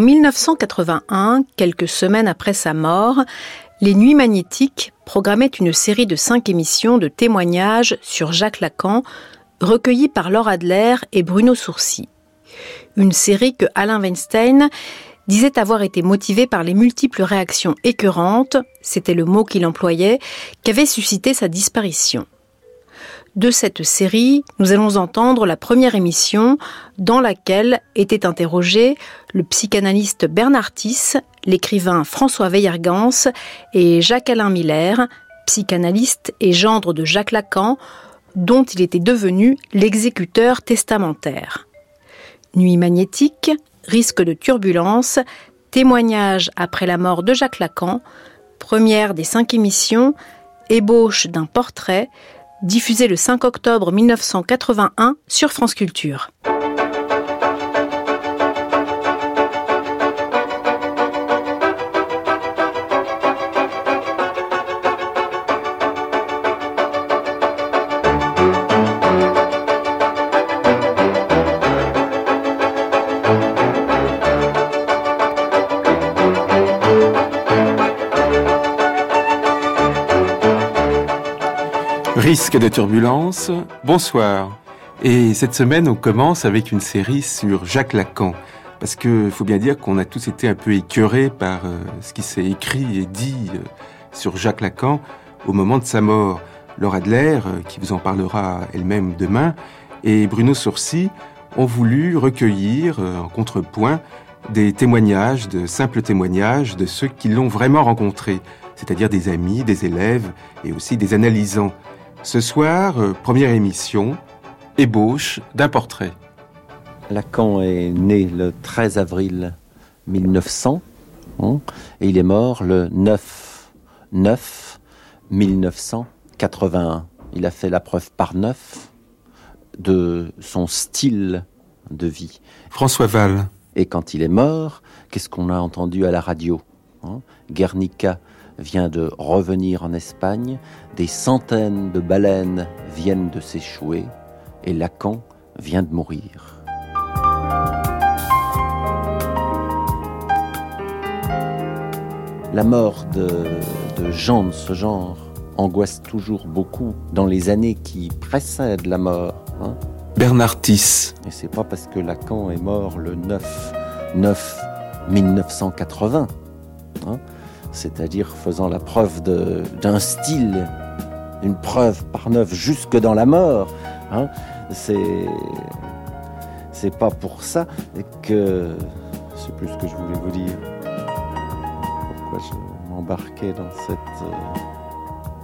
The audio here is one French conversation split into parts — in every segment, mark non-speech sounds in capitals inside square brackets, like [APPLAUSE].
En 1981, quelques semaines après sa mort, les Nuits magnétiques programmaient une série de cinq émissions de témoignages sur Jacques Lacan, recueillis par Laure Adler et Bruno Sourcy. Une série que Alain Weinstein disait avoir été motivée par les multiples réactions écœurantes, c'était le mot qu'il employait, qu'avait suscité sa disparition de cette série, nous allons entendre la première émission dans laquelle était interrogé le psychanalyste Bernard Tiss, l'écrivain François Weiergans et Jacques-Alain Miller, psychanalyste et gendre de Jacques Lacan, dont il était devenu l'exécuteur testamentaire. Nuit magnétique, risque de turbulence, témoignage après la mort de Jacques Lacan, première des cinq émissions, ébauche d'un portrait, diffusé le 5 octobre 1981 sur France Culture. Risque de turbulence, bonsoir. Et cette semaine, on commence avec une série sur Jacques Lacan. Parce que faut bien dire qu'on a tous été un peu écœurés par euh, ce qui s'est écrit et dit euh, sur Jacques Lacan au moment de sa mort. Laura Adler, euh, qui vous en parlera elle-même demain, et Bruno Sourcy ont voulu recueillir en contrepoint des témoignages, de simples témoignages de ceux qui l'ont vraiment rencontré, c'est-à-dire des amis, des élèves et aussi des analysants. Ce soir, euh, première émission, ébauche d'un portrait. Lacan est né le 13 avril 1900 hein, et il est mort le 9 9 1981. Il a fait la preuve par neuf de son style de vie. François Val. Et quand il est mort, qu'est-ce qu'on a entendu à la radio hein? Guernica vient de revenir en Espagne, des centaines de baleines viennent de s'échouer et Lacan vient de mourir. La mort de, gens de ce genre angoisse toujours beaucoup dans les années qui précèdent la mort. Hein. Bernard Tiss. Et c'est pas parce que Lacan est mort le 9 9 1980 c'est-à-dire faisant la preuve d'un style, une preuve par neuf jusque dans la mort. Hein. C'est c'est pas pour ça que c'est plus ce que je voulais vous dire. Pourquoi je m'embarquais dans cette euh,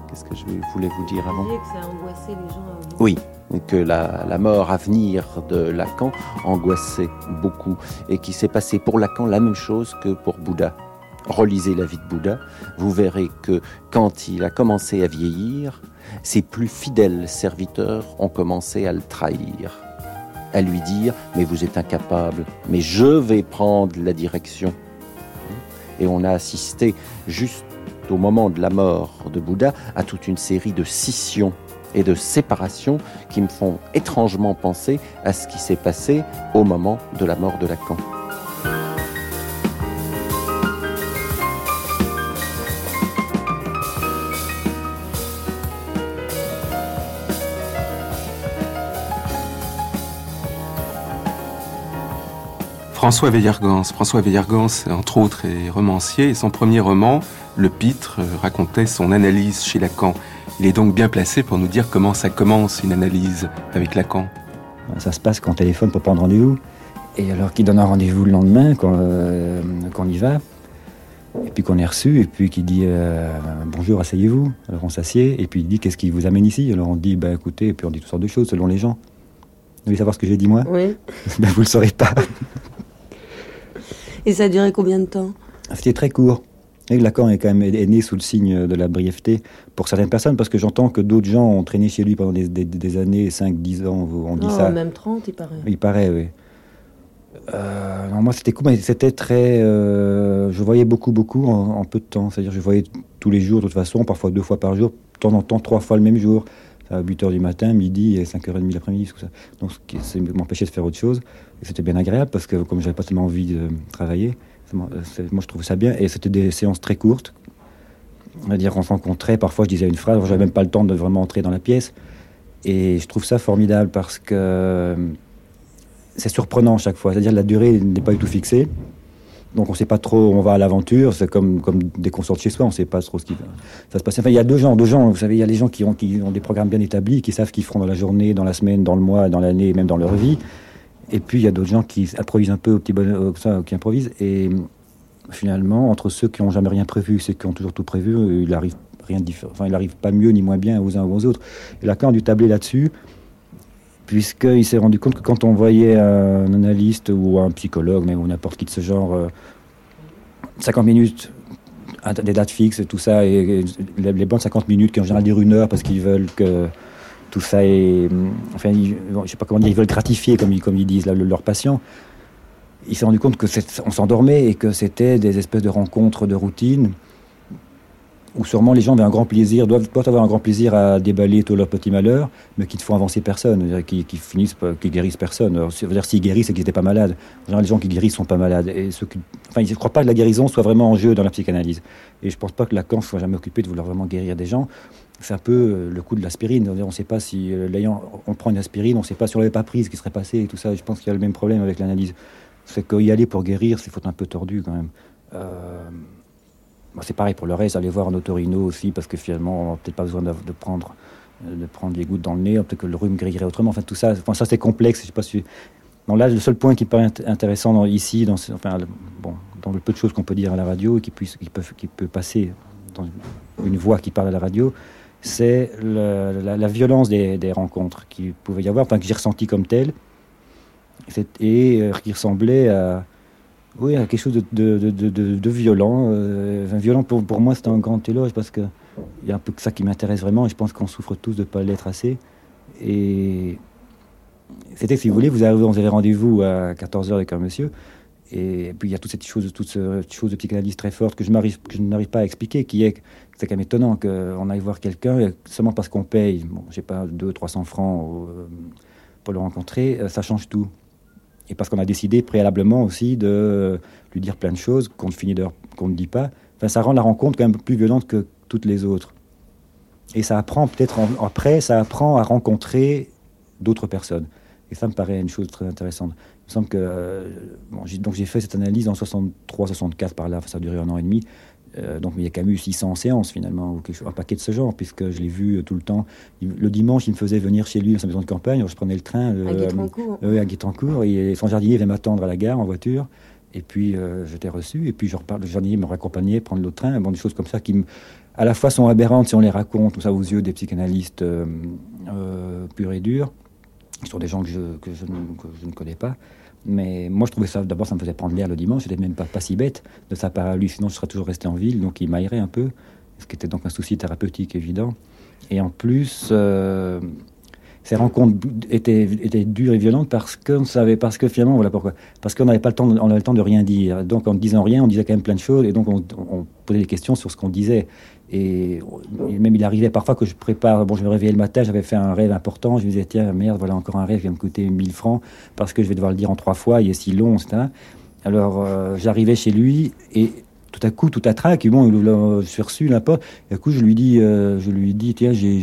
qu'est-ce que je voulais vous dire avant? Que ça angoissait les gens. Oui, que la, la, mort à venir de Lacan angoissait beaucoup et qui s'est passé pour Lacan la même chose que pour Bouddha relisez la vie de Bouddha, vous verrez que quand il a commencé à vieillir, ses plus fidèles serviteurs ont commencé à le trahir, à lui dire mais vous êtes incapable, mais je vais prendre la direction. Et on a assisté juste au moment de la mort de Bouddha à toute une série de scissions et de séparations qui me font étrangement penser à ce qui s'est passé au moment de la mort de Lacan. François Veillargans. François Veillargans, entre autres, est romancier et son premier roman, Le Pitre, racontait son analyse chez Lacan. Il est donc bien placé pour nous dire comment ça commence une analyse avec Lacan. Ça se passe quand on téléphone pour prendre rendez-vous. Et alors qu'il donne un rendez-vous le lendemain, euh, qu'on y va, et puis qu'on est reçu, et puis qu'il dit euh, bonjour, asseyez-vous. Alors on s'assied, et puis il dit qu'est-ce qui vous amène ici? Alors on dit bah écoutez, et puis on dit toutes sortes de choses selon les gens. voulez savoir ce que j'ai dit moi? Oui. [LAUGHS] Ben, vous le saurez pas. [LAUGHS] Et ça a duré combien de temps? C'était très court. Et Lacan est quand même est né sous le signe de la brièveté pour certaines personnes, parce que j'entends que d'autres gens ont traîné chez lui pendant des, des- des années, 5, 10 ans, on dit Oh, ça. Même 30, il paraît. Il paraît, oui. Euh, non, moi, c'était cool, mais c'était très. euh, je voyais beaucoup, beaucoup en, en peu de temps. C'est-à-dire, je voyais tous les jours, de toute façon, parfois deux fois par jour, de temps en temps, trois fois le même jour. À 8 h du matin, midi et 5h30 l'après-midi. Donc, ça m'empêchait de faire autre chose. Et c'était bien agréable parce que, comme j'avais pas tellement envie de travailler, c'est- moi, je trouvais ça bien. Et c'était des séances très courtes. On va dire, on se rencontrait. Parfois, je disais une phrase, j'avais même pas le temps de vraiment entrer dans la pièce. Et je trouve ça formidable parce que c'est surprenant chaque fois. C'est-à-dire la durée n'est pas du tout fixée. Donc on ne sait pas trop, on va à l'aventure, c'est comme, comme dès qu'on sort de chez soi, on ne sait pas trop ce qui va ça se passer. Enfin, il y a deux genres, deux gens, vous savez, il y a les gens qui ont, qui ont des programmes bien établis, qui savent ce qu'ils feront dans la journée, dans la semaine, dans le mois, dans l'année, même dans leur vie. Et puis il y a d'autres gens qui improvisent un peu au petit bonheur, ça, qui improvisent. Et finalement, entre ceux qui n'ont jamais rien prévu et ceux qui ont toujours tout prévu, euh, il arrive rien de différent. Enfin, il arrive pas mieux ni moins bien aux uns ou aux autres. Et Lacan a dû tabler là-dessus puisqu'il s'est rendu compte que quand on voyait un analyste ou un psychologue, même ou n'importe qui de ce genre, euh, 50 minutes, à des dates fixes, tout ça, et, et les, bonnes 50 minutes qui en général durent une heure parce qu'ils veulent que tout ça est... Enfin, ils- je sais pas comment dire, ils veulent gratifier, comme ils, disent, là, le- leurs patients. Il s'est rendu compte que on s'endormait et que c'était des espèces de rencontres de routine où sûrement les gens avaient un grand plaisir, doivent, avoir un grand plaisir à déballer tous leurs petits malheurs, mais qui ne font avancer personne, c'est-à-dire qui, finissent, qui guérissent personne. Alors, ça veut dire s'ils guérissent, c'est qu'ils n'étaient pas malades. Les gens qui guérissent sont pas malades. Et enfin, ils ne croient pas que la guérison soit vraiment en jeu dans la psychanalyse. Et je ne pense pas que Lacan soit jamais occupé de vouloir vraiment guérir des gens. C'est un peu euh, le coup de l'aspirine. On ne sait pas si, euh, l'ayant, on prend une aspirine, on ne sait pas si on l'avait pas prise, ce qui serait passé et tout ça. Je pense qu'il y a le même problème avec l'analyse. C'est qu'y aller pour guérir, c'est faut un peu tordu quand même. Euh, C'est pareil pour le reste, aller voir un otorino aussi, parce que finalement, on n'a peut-être pas besoin de, prendre, euh, de prendre les gouttes dans le nez, peut-être que le rhume guérirait autrement. Enfin, tout ça, enfin, ça c'est complexe. Je sais pas si. Non, là, le seul point qui paraît int- intéressant ici, dans, enfin, le- bon, dans le peu de choses qu'on peut dire à la radio et qui, peut, passer dans une voix qui parle à la radio, c'est la, violence des, rencontres qu'il pouvait y avoir, enfin, que j'ai ressenti comme telle, et euh, qui ressemblait à oui, à quelque chose de, de, de, de- violent. euh, violent pour, moi, c'est un grand éloge parce que il y a un peu que ça qui m'intéresse vraiment et je pense qu'on souffre tous de ne pas l'être assez. Et c'était, si vous voulez, vous avait rendez-vous à 14h avec un monsieur. Et puis il y a toute cette chose, toute cette chose de psychanalyse très forte que je, que je n'arrive pas à expliquer, qui est c'est quand même étonnant qu'on aille voir quelqu'un seulement parce qu'on paye, bon, je sais pas, 200, 300 francs pour le rencontrer, euh, ça change tout. Et parce qu'on a décidé préalablement aussi de lui dire plein de choses qu'on ne finit qu'on ne dit pas. Enfin, ça rend la rencontre quand même plus violente que toutes les autres. Et ça apprend peut-être après, ça apprend à rencontrer d'autres personnes. Et ça me paraît une chose très intéressante. Il me semble que euh, donc j'ai fait cette analyse en 63-64 par là, ça a duré un an et demi. Euh, donc il y a quand même eu 600 séances finalement, ou quelque chose, un paquet de ce genre, puisque je l'ai vu euh, tout le temps. Il- le dimanche, il me faisait venir chez lui dans sa maison de campagne. Alors, je prenais le train. euh, À à Guitrancourt. Et son jardinier venait m'attendre à la gare en voiture. Et puis, euh, j'étais reçu. Et puis, je repars, le jardinier me raccompagnait, prendre l'autre train. Bon, des choses comme ça qui, me- à la fois, sont aberrantes si on les raconte, comme ça, aux yeux des psychanalystes euh, euh, purs et durs, qui sont des gens que je, que je, ne, que je ne connais pas. Mais moi, je trouvais ça, d'abord, ça me faisait prendre l'air le dimanche. C'était même pas, pas si bête de sa part lui. Sinon, je serais toujours resté en ville. Donc, il m'aérait un peu. Ce qui était donc un souci thérapeutique évident. Et en plus, euh, ces rencontres étaient, étaient dures et violentes parce qu'on savait, parce que finalement, voilà pourquoi. Parce qu'on n'avait pas le temps, on avait le temps de rien dire. Donc, en disant rien, on disait quand même plein de choses, et donc on, on posait des questions sur ce qu'on disait. Et, même il arrivait parfois que je prépare, bon, je me réveillais le matin, j'avais fait un rêve important, je me disais, tiens, merde, voilà encore un rêve qui va me coûter 1000 francs, parce que je vais devoir le dire en trois fois, il est si long, etc. Alors, euh, j'arrivais chez lui, et tout à coup, tout à trac, et bon, il- là, je suis reçu n'importe. Et du coup, je lui dis, euh, je lui dis, tiens, j'ai-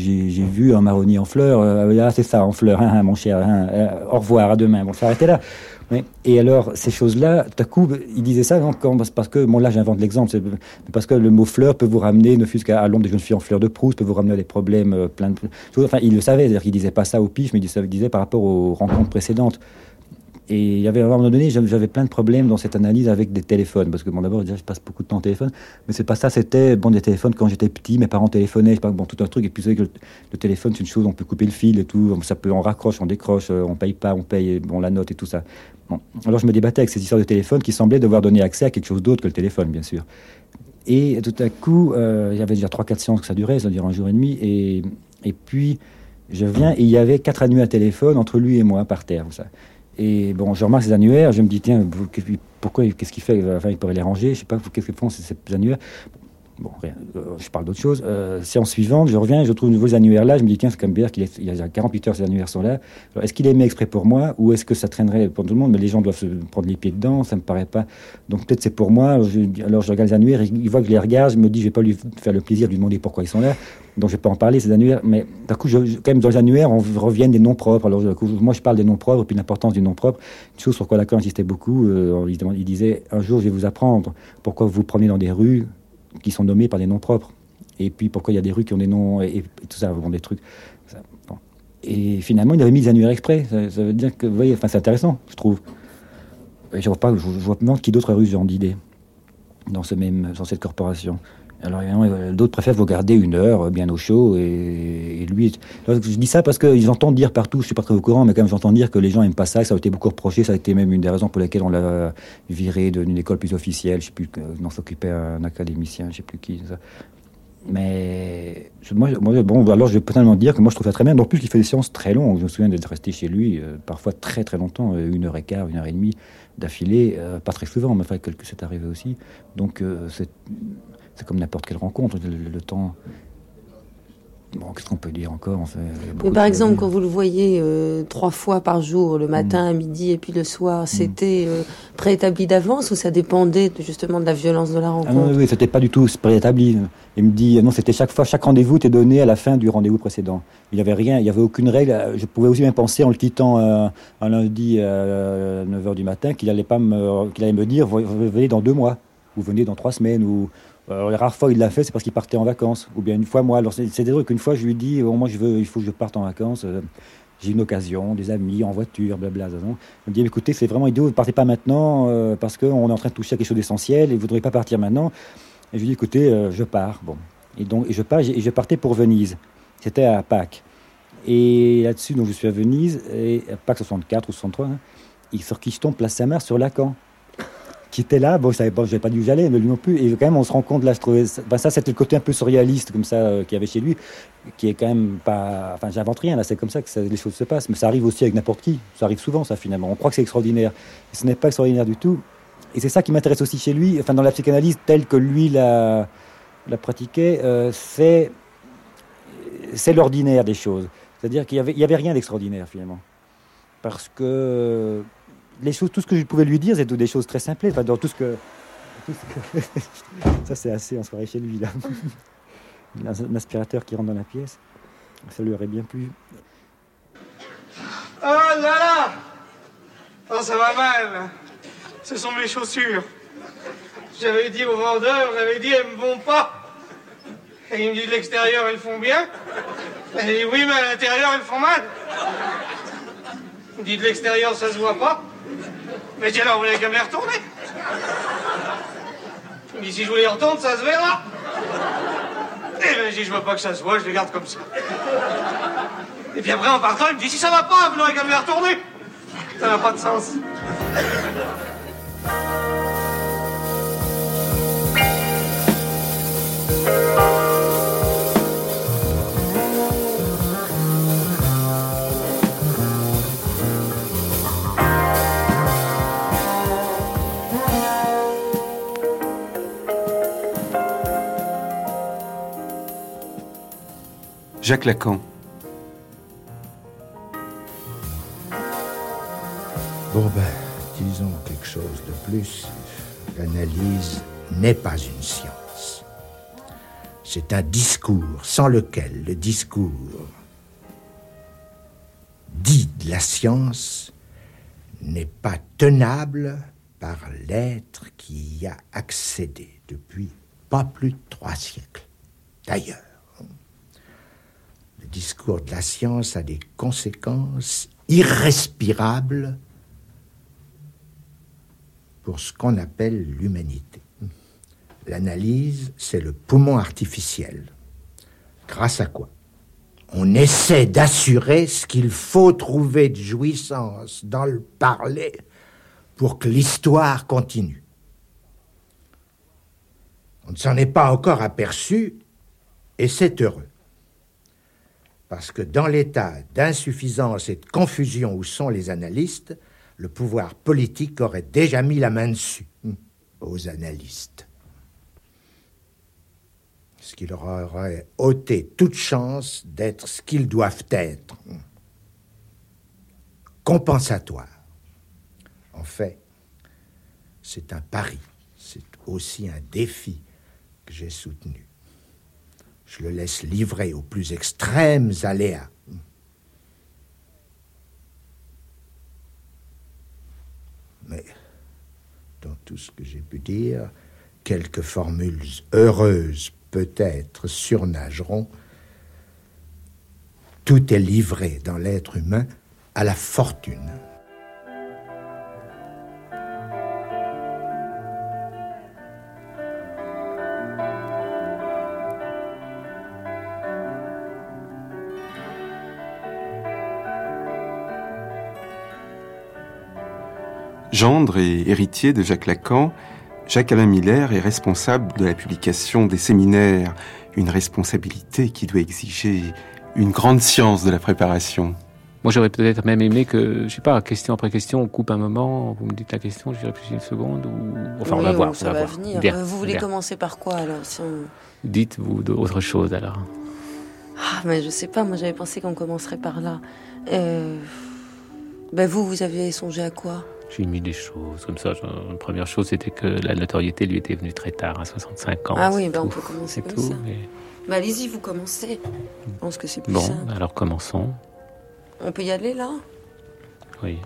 vu un marronnier en fleurs. Euh, ah, c'est ça, en fleurs, hein, hein, mon cher. hein, au revoir, à demain. Bon, ça arrêtait là. Et alors, ces choses-là, tout à coup, il disait ça parce que, bon, là, j'invente l'exemple, parce que le mot fleur peut vous ramener, ne fût-ce qu'à l'ombre des jeunes filles en fleurs de Proust, peut vous ramener à des problèmes euh, plein de. Enfin, il le savait, c'est-à-dire qu'il disait pas ça au pif, mais il disait par rapport aux rencontres précédentes Et il y avait à un moment donné, j'avais plein de problèmes dans cette analyse avec des téléphones, parce que bon, d'abord, je passe beaucoup de temps au téléphone, mais c'est pas ça. C'était bon des téléphones quand j'étais petit, mes parents téléphonaient, je pas, bon tout un truc. Et puis vous savez que le, téléphone, c'est une chose, on peut couper le fil et tout, ça peut, on raccroche, on décroche, euh, on paye pas, on paye, bon la note et tout ça. Bon. Alors je me débattais avec ces histoires de téléphone qui semblaient devoir donner accès à quelque chose d'autre que le téléphone, bien sûr. Et tout à coup, euh, il y avait déjà 3-4 séances que ça durait, c'est-à-dire un jour et demi. Et, et puis, je viens et il y avait quatre annuaires téléphone entre lui et moi par terre. Ça. Et bon, je remarque ces annuaires, je me dis, tiens, pourquoi, qu'est-ce qu'il fait? Il pourrait les ranger, je sais pas, qu'est-ce qu'ils font ces annuaires? Bon, rien, euh, je parle d'autre chose. Euh, séance suivante, je reviens je trouve de nouveaux annuaires là. Je me dis, tiens, c'est comme bizarre qu'il y a 48 heures, ces annuaires sont là. Est-ce qu'il est mis exprès pour moi ou est-ce que ça traînerait pour tout le monde? Mais les gens doivent se prendre les pieds dedans, ça me paraît pas. Donc peut-être c'est pour moi. Alors je, regarde les annuaires, il voit que je les regarde, je me dis, je vais pas lui faire le plaisir de lui demander pourquoi ils sont là. Donc je vais pas en parler, ces annuaires. Mais d'un coup, quand même, dans les annuaires, on revient des noms propres. Alors coup, moi, je parle des noms propres, puis l'importance du nom propre. Une chose sur quoi Lacan insistait beaucoup, euh, il disait, un jour, je vais vous apprendre pourquoi vous vous promenez dans des rues qui sont nommées par des noms propres. Et puis pourquoi il y a des rues qui ont des noms, et, tout ça, bon, des trucs. Et finalement, il avait mis des annuaires exprès. Ça, veut dire que, vous voyez, c'est intéressant, je trouve. Je vois pas, je, je vois pas qui d'autres a eu ce genre d'idée dans, ce même, dans cette corporation. Alors évidemment, euh, d'autres préfèrent vous garder une heure euh, bien au chaud. Et, lui, je dis ça parce qu'ils entendent dire partout, je suis pas très au courant, mais quand même j'entends dire que les gens aiment pas ça, que ça a été beaucoup reproché, ça a été même une des raisons pour lesquelles on l'a viré d'une école plus officielle, je sais plus, que- dont s'occupait un académicien, je sais plus qui. Mais moi, bon, alors je vais totalement dire que moi je trouve ça très bien. En plus, il fait des séances très longues. Je me souviens d'être resté chez lui euh, parfois très très longtemps, euh, une heure et quart, une heure et demie d'affilée. euh, pas très souvent, mais enfin, quelques c'est arrivé aussi. Donc euh, c'est c'est comme n'importe quelle rencontre. Le, le temps. Bon, qu'est-ce qu'on peut dire encore Enfin, Mais par exemple, quand vous le voyez euh, trois fois par jour, le matin, à midi et puis le soir, c'était euh, préétabli d'avance ou ça dépendait de- justement de la violence de la Ah non, rencontre oui, oui, c'était pas du tout préétabli. Il me dit, non, c'était chaque fois, chaque rendez-vous était donné à la fin du rendez-vous précédent. Il n'y avait rien, il n'y avait aucune règle. Je pouvais aussi bien penser en le quittant euh, un lundi à 9h du matin qu'il allait, pas me, qu'il allait me dire, venez dans deux mois, ou venez dans trois semaines, ou euh, les rares fois où il l'a fait, c'est parce qu'il partait en vacances, ou bien une fois moi. Alors c'est des trucs qu'une fois je lui dis, oh, moi je veux, il faut que je parte en vacances. euh, j'ai une occasion, des amis, en voiture, blabla. Il me dit, écoutez, c'est vraiment idiot, vous ne partez pas maintenant euh, parce qu'on est en train de toucher à quelque chose d'essentiel et vous ne voudriez pas partir maintenant. Et je lui dis, écoutez, je pars. Bon. Et donc, et je pars, et je partais pour Venise. C'était à Pâques. Et là-dessus, donc, je suis à Venise, et à Pâques 64 ou 63, hein, je tombe, place Samar, sur Lacan, qui était là. Bon, je savais pas, dit où j'allais, mais lui non plus. Et quand même, on se rend compte, là, je trouvais, ben, ça c'était le côté un peu surréaliste, comme ça, euh, qu'il y avait chez lui, qui est quand même pas. Enfin, j'invente rien, là, c'est comme ça que les choses se passent. Mais ça arrive aussi avec n'importe qui. Ça arrive souvent, ça, finalement. On croit que c'est extraordinaire. Et ce n'est pas extraordinaire du tout. Et c'est ça qui m'intéresse aussi chez lui, enfin, dans la psychanalyse telle que lui la, la euh, c'est l'ordinaire des choses. C'est-à-dire qu'il n'y y avait rien d'extraordinaire finalement. Parce que les choses, tout ce que je pouvais lui dire, tout des choses très simples. Enfin, dans tout ce que. [LAUGHS] ça, c'est assez en soirée chez lui, là. [LAUGHS] Un aspirateur qui rentre dans la pièce. Ça lui aurait bien plu. Oh là là Oh, ça va mal. Ce sont mes chaussures. J'avais dit au vendeur, j'avais dit, elles me vont pas. Et il me dit, de l'extérieur, elles font bien. Et dit, oui, mais à l'intérieur, elles font mal. Il me dit, de l'extérieur, ça se voit pas. Mais dit, alors, vous voulez qu'à me les retourner dit, si je vous les retourne, ça se verra. Et ben, j'ai dit, je veux pas que ça se voit, je les garde comme ça. Et puis après, en partant, il me dit, si ça va pas, vous n'aurez qu'à me les retourner. Ça n'a pas de sens. Jacques Lacan. Bon ben, disons quelque chose de plus. L'analyse n'est pas une science. C'est un discours sans lequel le discours dit de la science n'est pas tenable par l'être qui y a accédé depuis pas plus de trois siècles. D'ailleurs, le discours de la science a des conséquences irrespirables pour ce qu'on appelle l'humanité. L'analyse, c'est le poumon artificiel. Grâce à quoi On essaie d'assurer ce qu'il faut trouver de jouissance dans le parler pour que l'histoire continue. On ne s'en est pas encore aperçu et c'est heureux. Parce que dans l'état d'insuffisance et de confusion où sont les analystes, le pouvoir politique aurait déjà mis la main dessus hmm, aux analystes. Ce qui leur aurait ôté toute chance d'être ce qu'ils doivent être. Hmm. Compensatoire. En fait, c'est un pari, c'est aussi un défi que j'ai soutenu. Je le laisse livrer aux plus extrêmes aléas. Mais dans tout ce que j'ai pu dire, quelques formules heureuses peut-être surnageront. Tout est livré dans l'être humain à la fortune. Gendre et héritier de Jacques Lacan, Jacques-Alain Miller est responsable de la publication des séminaires, une responsabilité qui doit exiger une grande science de la préparation. Moi, j'aurais peut-être même aimé que, je sais pas, question après question, on coupe un moment, vous me dites la question, je réfléchis une seconde, ou... Enfin, on va voir, ça va, venir. Euh, vous voulez commencer par quoi, alors Dites-vous d'autre chose, alors. Ah, mais je sais pas, moi j'avais pensé qu'on commencerait par là. Euh... Ben vous, vous avez songé à quoi? J'ai mis des choses comme ça. La première chose, c'était que la notoriété lui était venue très tard, à 65 ans. Ah oui, ben on peut commencer comme tout, ça. Bah, allez-y, vous commencez. Je pense que c'est plus Bon, alors commençons. On peut y aller là? Oui.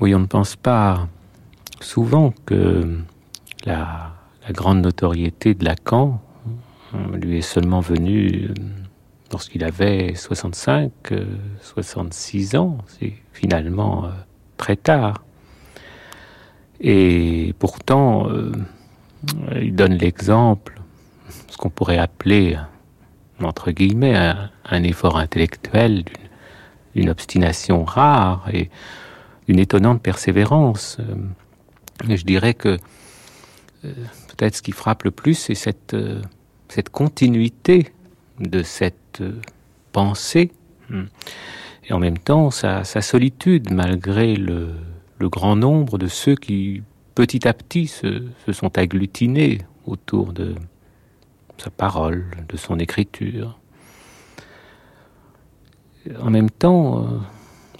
Oui, on ne pense pas souvent que la, la grande notoriété de Lacan lui est seulement venue lorsqu'il avait 65, 66 euh, ans. C'est finalement euh, très tard. Et pourtant, euh, il donne l'exemple, ce qu'on pourrait appeler, entre guillemets, un, effort intellectuel, d'une obstination rare et d'une étonnante persévérance. je dirais que peut-être ce qui frappe le plus, c'est cette continuité de cette pensée, hmm. et en même temps sa, solitude, malgré le, grand nombre de ceux qui, petit à petit, se, sont agglutinés autour de sa parole, de son écriture. En même temps, euh,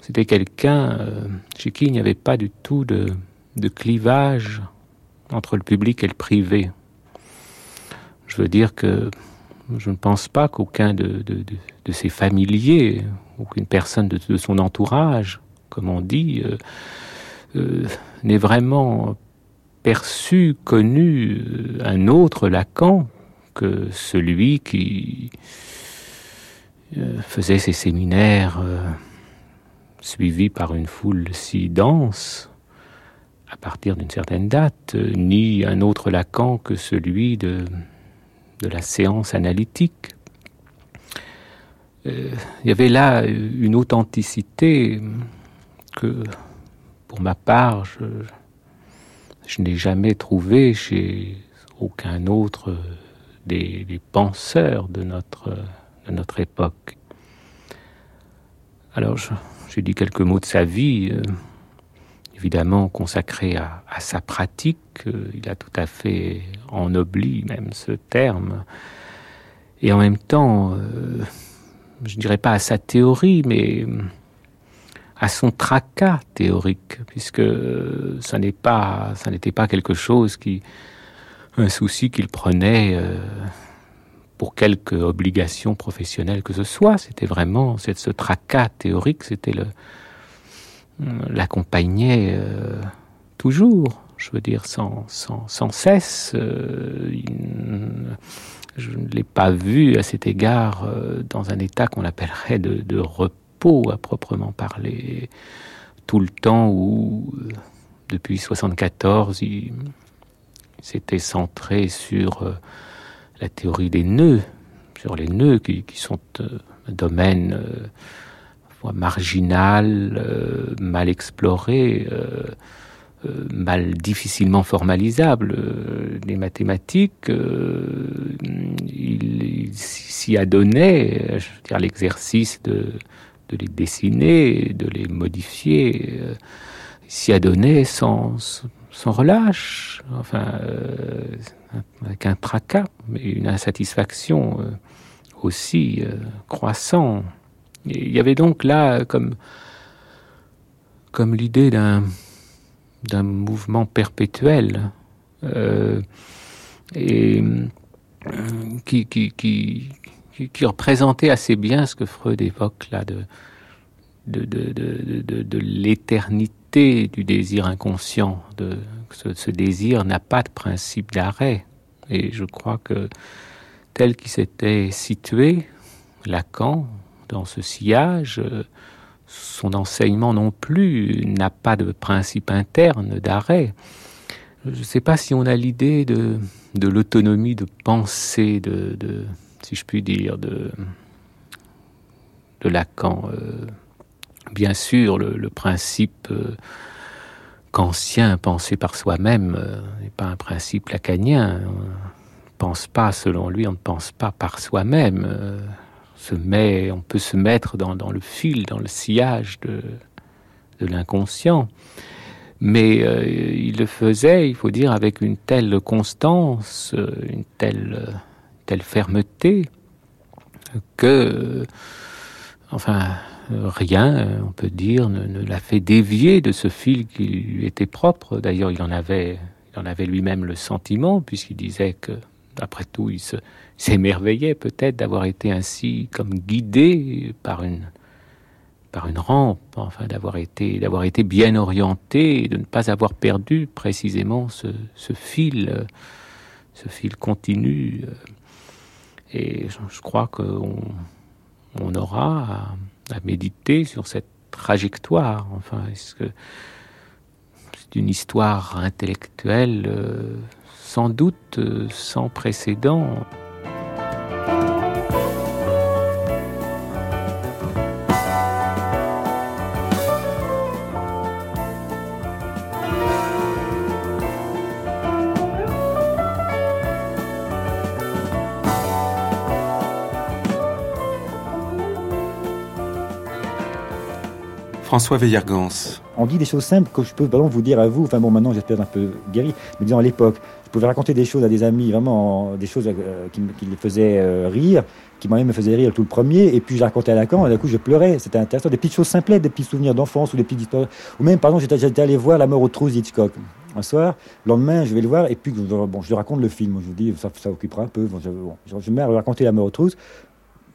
c'était quelqu'un euh, chez qui il n'y avait pas du tout de clivage entre le public et le privé. Je veux dire que je ne pense pas qu'aucun de, ses familiers, aucune personne de, son entourage, comme on dit, euh, euh, n'ait vraiment perçu, connu euh, un autre Lacan que celui qui faisait ses séminaires suivis par une foule si dense à partir d'une certaine date, ni un autre Lacan que celui de de la séance analytique. Euh, il y avait là une authenticité que, pour ma part, je, n'ai jamais trouvée chez aucun autre des, penseurs de notre, époque. Alors, j'ai dit quelques mots de sa vie. Euh, évidemment consacré à, sa pratique. Euh, il a tout à fait ennobli même ce terme. Et en même temps, euh, je dirais pas à sa théorie, mais à son tracas théorique, puisque ça n'est pas, ça n'était pas quelque chose qui, un souci qu'il prenait euh, pour quelque obligation professionnelle que ce soit. C'était vraiment, ce tracas théorique, c'était le, l'accompagnait euh, toujours, je veux dire, sans, sans, cesse. Euh, je ne l'ai pas vu à cet égard euh, dans un état qu'on appellerait de, repos à proprement parler. tout le temps où, depuis 74, il, s'était centré sur la théorie des nœuds, sur les nœuds qui, sont un domaine marginal, mal exploré euh, mal difficilement formalisable. Euh, les mathématiques, euh, il, s'y adonnait, je veux dire l'exercice de, les dessiner, de les modifier, s'y adonnait sans, sans relâche, enfin avec un tracas, mais une insatisfaction aussi il y avait donc là comme, comme l'idée d'un d'un mouvement perpétuel euh, et euh, qui, qui, qui, représentait assez bien ce que Freud évoque là de, de, de, de, de l'éternité du désir inconscient. De, ce, ce désir n'a pas de principe d'arrêt. Et je crois que tel qu'il s'était situé, Lacan, dans ce sillage, euh, son enseignement non plus n'a pas de principe interne d'arrêt. Je ne sais pas si on a l'idée de, l'autonomie de pensée, de, si je puis dire, de, Lacan. Euh, bien sûr, le, le principe euh, kantien, pensé par soi-même, euh, n'est pas un principe lacanien. On ne pense pas, selon lui, on ne pense pas par soi-même. Se met, on peut se mettre dans, dans le fil, dans le sillage de, de l'inconscient. Mais euh, il le faisait, il faut dire, avec une telle constance, euh, une telle, telle fermeté, que, euh, enfin, rien, on peut dire, ne, ne l'a fait dévier de ce fil qui lui était propre. D'ailleurs, il en avait, il en avait lui-même le sentiment, puisqu'il disait que, après tout, il s'émerveillait peut-être d'avoir été ainsi comme guidé par une par une rampe, enfin d'avoir été d'avoir été bien orienté, de ne pas avoir perdu précisément ce, fil, ce fil continu. Et je, crois qu'on on aura à, méditer sur cette trajectoire. Enfin, c'est une histoire intellectuelle euh, sans doute euh, sans précédent. François Veillergans. On dit des choses simples que je peux exemple, vous dire à vous, enfin bon maintenant j'espère un peu guéri, mais disons à l'époque, je pouvais raconter des choses à des amis, vraiment des choses euh, qui, les faisaient euh, rire, qui moi-même me faisaient rire tout le premier, et puis je racontais à Lacan, et d'un coup je pleurais, c'était intéressant, des petites choses simples, des petits souvenirs d'enfance ou des petites histoires, ou même par exemple j'étais allé voir La mort aux trousses Hitchcock, un soir, le lendemain je vais le voir, et puis bon, je lui raconte le film, je vous dis ça, occupera un peu, bon, je, bon, je, me raconter La mort aux trousses,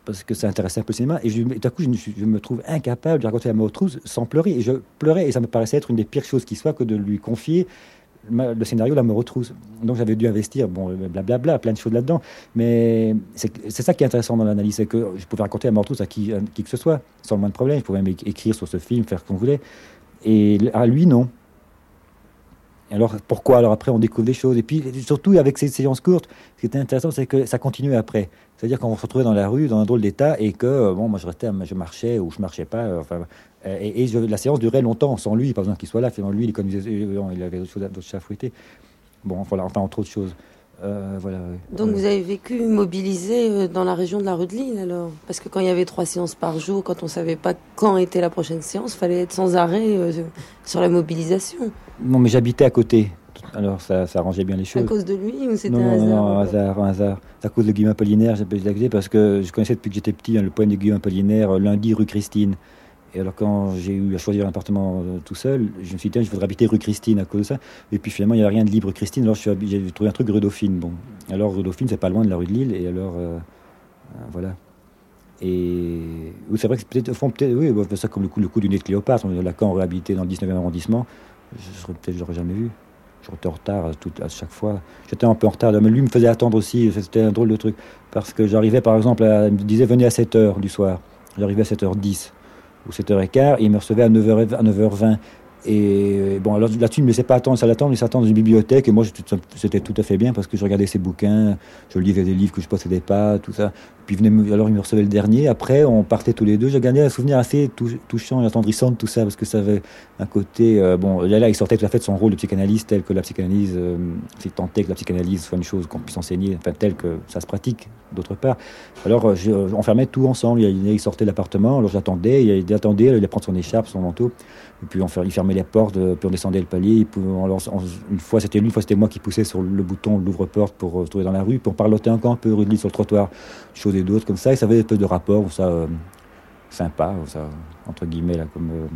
parce que ça intéressait un peu le cinéma. Et d'un coup, je, me trouve incapable de raconter la mort trousse sans pleurer. Et je pleurais, et ça me paraissait être une des pires choses qui soit que de lui confier le scénario La mort aux trousses. Donc j'avais dû investir, bon, blablabla, bla, bla, plein de choses là-dedans. Mais c'est ça qui est intéressant dans l'analyse, c'est que je pouvais raconter La mort aux trousses à qui, à qui que ce soit, sans le moins de problème. Je pouvais même écrire sur ce film, faire ce qu'on voulait. Et à lui, non. Alors pourquoi? Alors après on découvre des choses. Et puis surtout avec ces séances courtes, ce qui était intéressant c'est que ça continuait après. C'est-à-dire qu'on se retrouvait dans la rue, dans un drôle d'état, et que bon, moi je restais, je marchais ou je marchais pas. Euh, enfin, et, et je, la séance durait longtemps sans lui, pas besoin qu'il soit là. Finalement lui, il avait d'autres choses, d'autres chats à fouetter. Bon, voilà, enfin entre autres choses. Euh, voilà, Donc vous avez vécu mobilisé euh, dans la région de la rue de Lille alors? Parce que quand il y avait trois séances par jour, quand on savait pas quand était la prochaine séance, il fallait être sans arrêt euh, sur la mobilisation. Non mais j'habitais à côté, alors ça, ça arrangeait bien les choses. À cause de lui ou c'était non, un hasard non, non, un hasard, un hasard. C'est à cause de Guillaume Apollinaire, j'ai exagéré parce que je connaissais depuis que j'étais petit hein, le poème de Guillaume Apollinaire, lundi rue Christine. Et alors quand j'ai eu à choisir un appartement euh, tout seul, je me suis dit, je voudrais habiter rue Christine à cause de ça. Et puis finalement, il n'y avait rien de libre Christine, alors j'ai trouvé un truc rue Dauphine. Bon, alors rue Dauphine, c'est pas loin de la rue de Lille, et alors euh, voilà. Et oui, c'est vrai que c'est peut-être, font peut-être, oui, ça comme le coup, le coup du nez de Cléopâtre, Lacan aurait habité dans le 19e arrondissement, je serais peut-être, jamais vu. J'étais en retard à chaque fois. J'étais un peu en retard, mais lui me faisait attendre aussi, c'était un drôle de truc. Parce que j'arrivais par exemple, à, il me disait venez à 7h du soir. J'arrivais à 7h10. ou 7h15, et il me recevait à 9h, à 9h20. Et bon, alors là-dessus, il ne me laissait pas attendre, ça l'attend, il s'attend dans une bibliothèque. Et moi, c'était tout à fait bien parce que je regardais ses bouquins, je lisais des livres que je ne possédais pas, tout ça. Puis venait alors il me recevait le dernier. Après, on partait tous les deux. J'ai gardé un souvenir assez touchant et attendrissant de tout ça parce que ça avait un côté. Euh, bon, là, il sortait tout à fait de son rôle de psychanalyste, tel que la psychanalyse, euh, c'est que la psychanalyse soit une chose qu'on puisse enseigner, enfin, tel que ça se pratique d'autre part. Alors, euh, on fermait tout ensemble. Il sortait de l'appartement, alors j'attendais, il, attendait, il allait prendre son écharpe, son manteau. Et puis on, il fermait les portes, puis on descendait le palier. une fois c'était une fois c'était moi qui poussais sur le bouton l'ouvre-porte pour se trouver dans la rue. Puis on parlotait encore un peu, rudely sur le trottoir, chose et d'autres comme ça. Et ça avait peu de rapport, ça, euh, sympa, ça, entre guillemets, là, comme. Euh,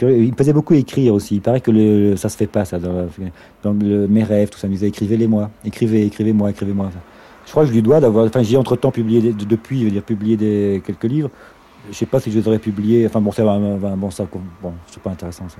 il faisait beaucoup écrire aussi. Il paraît que le, ça se fait pas, ça, dans, mes rêves, tout ça. Il nous disait écrivez-les-moi, écrivez, écrivez-moi, écrivez-moi. Je crois que je lui dois d'avoir. Enfin, j'ai entre-temps publié, depuis, je veux dire, publié quelques livres. Je sais pas si je les aurais publiés. Enfin, bon, ça, bon, ça, bon, c'est pas intéressant, ça.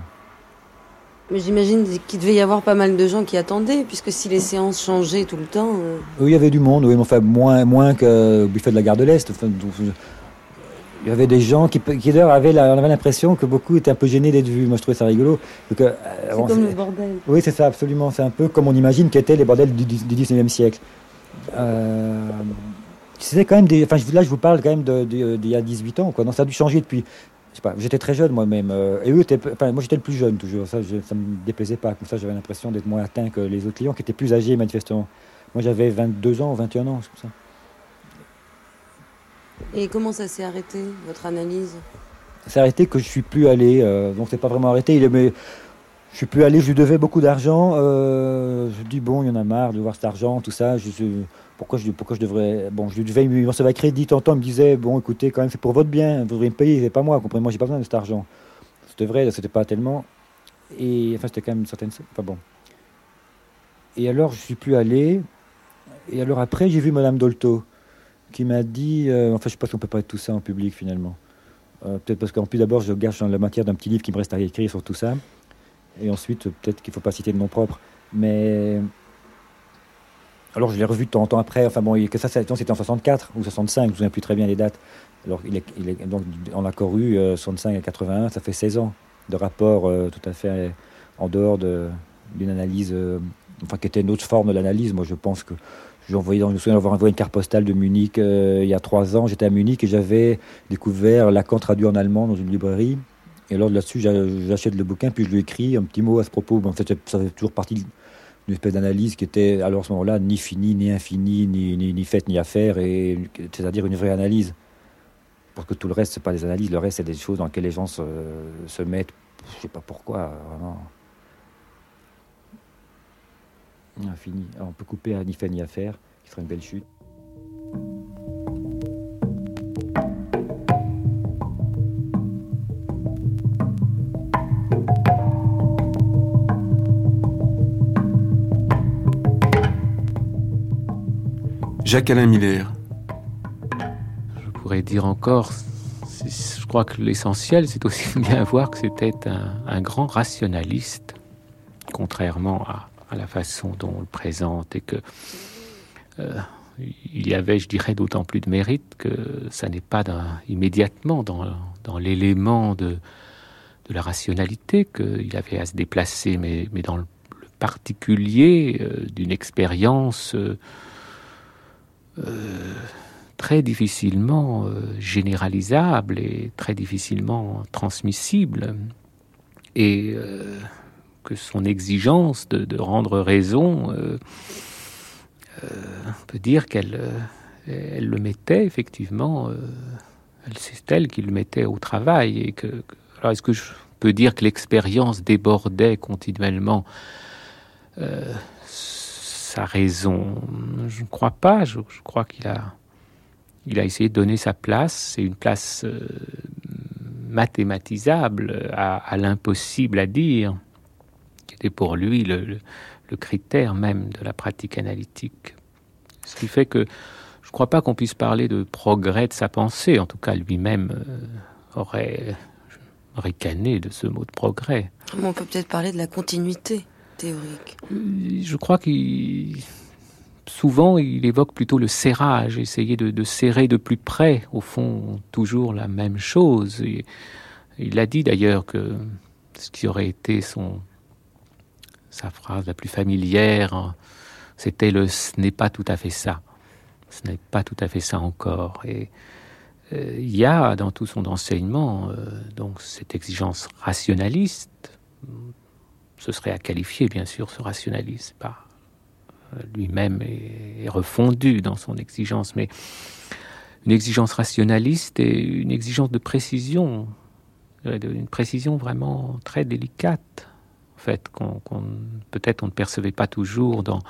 Mais j'imagine qu'il devait y avoir pas mal de gens qui attendaient, puisque si les séances changeaient tout le temps. Euh. Oui, il y avait du monde, oui, mais enfin, moins, moins qu'au buffet de la gare de l'Est. il y avait des gens qui, qui d'ailleurs avaient l'impression que beaucoup étaient un peu gênés d'être vus. Moi, je trouvais ça rigolo. Euh, c'est comme le bordel. Oui, c'est ça, absolument. C'est un peu comme on imagine qu'étaient les bordels du, du 19e siècle. Euh, c'était quand même des. Enfin, là, je vous parle quand même d'il y a 18 ans, quoi. Ça a dû changer depuis j'étais très jeune moi-même. Euh, et eux, enfin, moi j'étais le plus jeune toujours. Ça, ne me déplaisait pas. Comme ça, j'avais l'impression d'être moins atteint que les autres clients qui étaient plus âgés manifestement. Moi, j'avais 22 ans, 21 ans, comme ça. Et comment ça s'est arrêté, votre analyse? Ça s'est arrêté que je suis plus allé. Euh, donc c'est pas vraiment arrêté. Il mais je suis plus allé. Je lui devais beaucoup d'argent. Euh, je dis bon, il y en a marre de voir cet argent, tout ça. Pourquoi je, devrais. Bon, je devais lui recevoir crédit. Tantôt, il me disait Bon, écoutez, quand même, c'est pour votre bien, vous devriez me payer, c'est pas moi, comprenez Moi, j'ai pas besoin de cet argent. C'était vrai, c'était pas tellement. Et enfin, c'était quand même une certaine. Enfin bon. Et alors, je suis plus allé. Et alors, après, j'ai vu Madame Dolto, qui m'a dit euh, Enfin, je sais pas si on peut pas être tout ça en public finalement. Euh, peut-être parce qu'en plus, d'abord, je gâche dans la matière d'un petit livre qui me reste à écrire sur tout ça. Et ensuite, peut-être qu'il faut pas citer de nom propre. Mais alors je l'ai revu de temps en temps après. Enfin bon, que ça, c'était en 64 ou 65, je ne me souviens plus très bien les dates. Alors il est, donc on a couru 65 à 81, ça fait 16 ans de rapport euh, tout à fait euh, en dehors d'une analyse, euh, enfin qui était une autre forme de l'analyse. Moi, je pense que j'ai envoyé, je me souviens d'avoir envoyé une carte postale de Munich il y a trois ans. J'étais à Munich et j'avais découvert Lacan traduit en allemand dans une librairie. Et alors là-dessus, j'achète le bouquin, puis je lui écris un petit mot à ce propos. En fait, ça fait toujours partie une espèce d'analyse qui était alors à ce moment-là ni finie, ni infinie, ni, ni, ni faite, ni à faire, et, c'est-à-dire une vraie analyse. Parce que tout le reste, c'est pas des analyses, le reste, c'est des choses dans lesquelles les gens se, mettent, je sais pas pourquoi, vraiment. Infini. Alors on peut couper à ni fait, ni à faire, qui serait une belle chute. Jacques-Alain Miller. Je pourrais dire encore, je crois que l'essentiel, c'est aussi bien voir que c'était un, grand rationaliste, contrairement à, la façon dont on le présente, et que euh, il y avait, je dirais, d'autant plus de mérite que ça n'est pas immédiatement dans, l'élément de, la rationalité qu'il avait à se déplacer, mais, dans le, particulier euh, d'une expérience. Euh, euh, très difficilement euh, généralisable et très difficilement transmissible, et euh, que son exigence de, rendre raison peut dire qu'elle elle le mettait effectivement, c'est elle qui le mettait au travail, et que alors est-ce que je peux dire que l'expérience débordait continuellement? Sa raison. Je ne crois pas. Je, crois qu'il a, il a essayé de donner sa place. C'est une place euh, mathématisable à, l'impossible à dire, qui était pour lui le, critère même de la pratique analytique. Ce qui fait que je ne crois pas qu'on puisse parler de progrès de sa pensée. En tout cas, lui-même euh, aurait ricané de ce mot de progrès. On peut peut-être parler de la continuité? Je crois qu'il souvent, il évoque plutôt le serrage, essayer de, serrer de plus près, au fond, toujours la même chose. il a dit d'ailleurs que ce qui aurait été son, sa phrase la plus familière, c'était le ce n'est pas tout à fait ça. Ce n'est pas tout à fait ça encore. Et euh, il y a dans tout son enseignement euh, donc cette exigence rationaliste. Ce serait à qualifier, bien sûr, ce rationalisme euh, lui-même est, refondu dans son exigence, mais une exigence rationaliste et une exigence de précision, une précision vraiment très délicate, en fait, qu'on, peut-être on ne percevait pas toujours dans,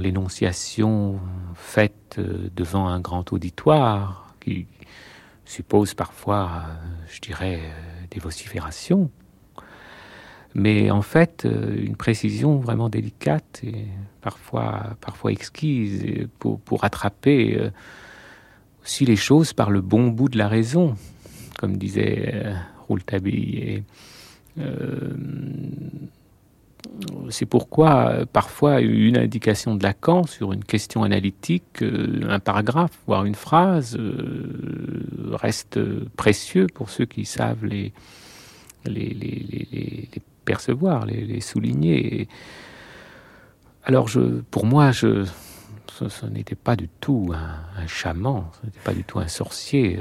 l'énonciation faite devant un grand auditoire, qui, suppose parfois, euh, je dirais, euh, des vociférations, mais en fait euh, une précision vraiment délicate et parfois, parfois exquise pour, pour attraper aussi les choses par le bon bout de la raison, comme disait Rouletabille. Et, c'est pourquoi euh, parfois une indication de Lacan sur une question analytique, euh, un paragraphe, voire une phrase, euh, reste précieux pour ceux qui savent les, les, percevoir, les, souligner. alors pour moi, ce, n'était pas du tout un, chaman, ce n'était pas du tout un sorcier.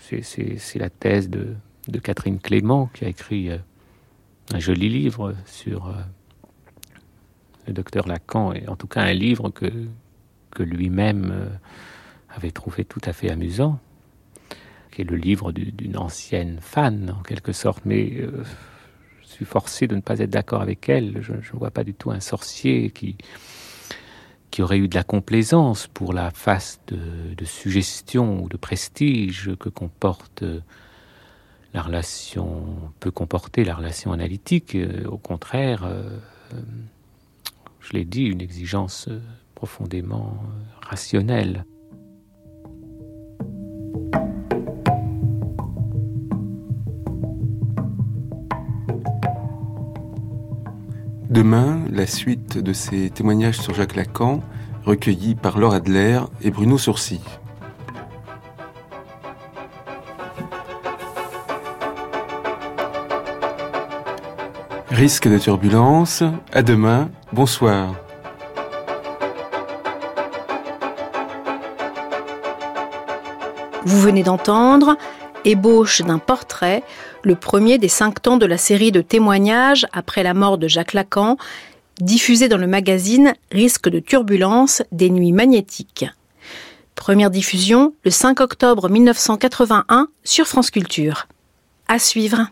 c'est la thèse de, Catherine Clément qui a écrit un joli livre sur euh, le docteur Lacan, et en tout cas un livre que, lui-même euh, avait trouvé tout à fait amusant, qui est le livre d'une ancienne fan en quelque sorte, mais euh, suis forcé de ne pas être d'accord avec elle. Je ne vois pas du tout un sorcier qui, qui aurait eu de la complaisance pour la face de, suggestion ou de prestige que comporte la relation peut comporter la relation analytique. Euh, au contraire, euh, euh, je l'ai dit, une exigence profondément rationnelle. Demain, la suite de ces témoignages sur Jacques Lacan, recueillis par Laure Adler et Bruno Sourcy. Risque de turbulence. À demain. Bonsoir. Vous venez d'entendre Ébauche d'un portrait, le premier des cinq temps de la série de témoignages après la mort de Jacques Lacan, diffusé dans le magazine Risque de turbulence des nuits magnétiques. Première diffusion le 5 octobre 1981 sur France Culture. À suivre.